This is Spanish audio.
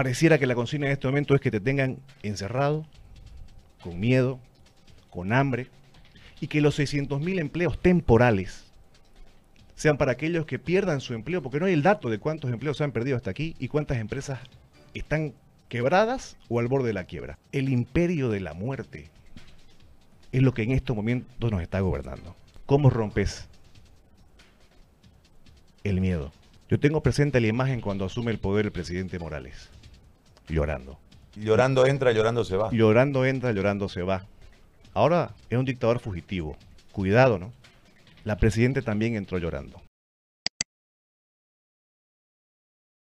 pareciera que la consigna en este momento es que te tengan encerrado, con miedo, con hambre, y que los 600.000 empleos temporales sean para aquellos que pierdan su empleo, porque no hay el dato de cuántos empleos se han perdido hasta aquí y cuántas empresas están quebradas o al borde de la quiebra. El imperio de la muerte es lo que en estos momentos nos está gobernando. ¿Cómo rompes el miedo? Yo tengo presente la imagen cuando asume el poder el presidente Morales, llorando. Llorando entra, llorando se va. Llorando entra, llorando se va. Ahora es un dictador fugitivo. Cuidado, ¿no? La presidenta también entró llorando.